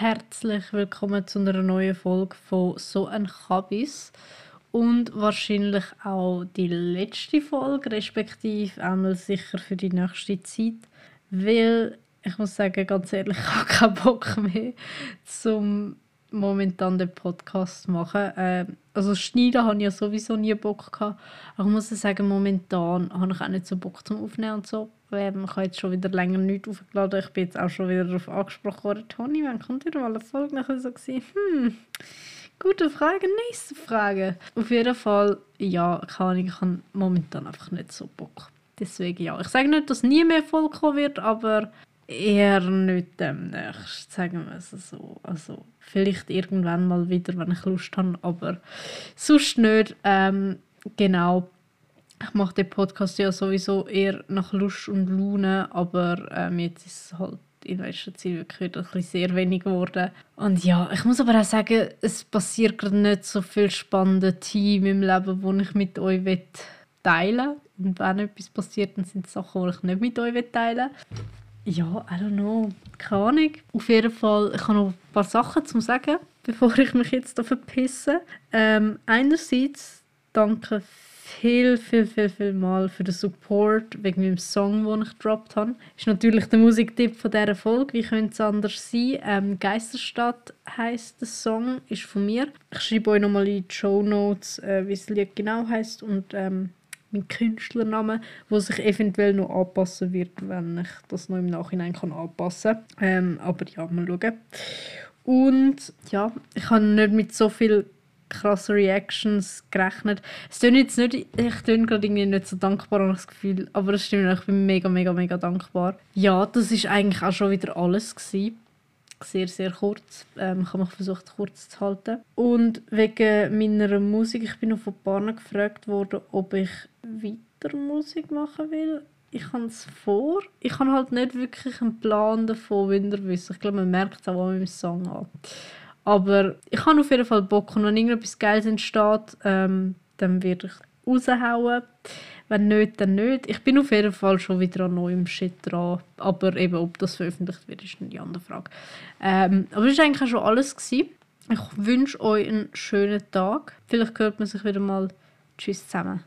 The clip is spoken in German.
herzlich willkommen zu einer neuen Folge von So ein Kabis. Und wahrscheinlich auch die letzte Folge, respektive einmal sicher für die nächste Zeit. Weil ich muss sagen, ganz ehrlich, ich habe keinen Bock mehr, zum momentan den Podcast machen. Äh, also schneiden habe ich ja sowieso nie Bock gehabt. Aber ich muss sagen, momentan habe ich auch nicht so Bock zum Aufnehmen und so. Ähm, ich habe jetzt schon wieder länger nichts aufgeladen. Ich bin jetzt auch schon wieder darauf angesprochen worden. Toni, wann kommt wieder mal eine Folge? Nachher so gewesen, hm, gute Frage, nächste Frage. Auf jeden Fall, ja, Ahnung, ich habe momentan einfach nicht so Bock. Deswegen ja. Ich sage nicht, dass nie mehr Folge kommen wird, aber eher nicht demnächst, sagen wir es so. Also vielleicht irgendwann mal wieder, wenn ich Lust habe, aber sonst nicht. Ähm, genau. Ich mache den Podcast ja sowieso eher nach Lust und Laune, aber ähm, jetzt ist es halt in letzter Zeit wirklich ein bisschen sehr wenig geworden. Und ja, ich muss aber auch sagen, es passiert gerade nicht so viel spannende Team im Leben, wo ich mit euch teilen will. Und wenn etwas passiert, dann sind es Sachen, die ich nicht mit euch teilen will. Ja, I don't know. Keine Ahnung. Auf jeden Fall, ich habe noch ein paar Sachen zu sagen, bevor ich mich jetzt verpisse. Ähm, einerseits danke viel, viel, viel, viel mal für den Support wegen meinem Song, den ich gedroppt habe. Ist natürlich der Musiktipp von dieser Folge. Wie könnte es anders sein? Ähm, Geisterstadt heisst der Song, ist von mir. Ich schreibe euch nochmal in die Show Notes, äh, wie das Lied genau heißt und ähm, mein Künstlernamen, wo sich eventuell noch anpassen wird, wenn ich das noch im Nachhinein kann anpassen kann. Ähm, aber ja, mal schauen. Und ja, ich habe nicht mit so viel krassen Reactions gerechnet. Es tut jetzt nicht, ich bin gerade irgendwie nicht so dankbar, habe ich das Gefühl, aber es stimmt, ich bin mega, mega, mega dankbar. Ja, das ist eigentlich auch schon wieder alles gewesen sehr, sehr kurz. Ähm, ich habe mich versucht, kurz zu halten. Und wegen meiner Musik, ich bin noch von Paaren gefragt worden, ob ich weiter Musik machen will. Ich habe es vor. Ich habe halt nicht wirklich einen Plan davon, wie ihr. Ich glaube, man merkt es auch an meinem Song an. Aber ich habe auf jeden Fall Bock. Und wenn irgendetwas Geiles entsteht, ähm, dann werde ich raushauen. Wenn nicht, dann nicht. Ich bin auf jeden Fall schon wieder an neuem Shit dran. Aber eben, ob das veröffentlicht wird, ist eine andere Frage. Ähm, aber das war eigentlich auch schon alles. Gewesen. Ich wünsche euch einen schönen Tag. Vielleicht hört man sich wieder mal. Tschüss zusammen.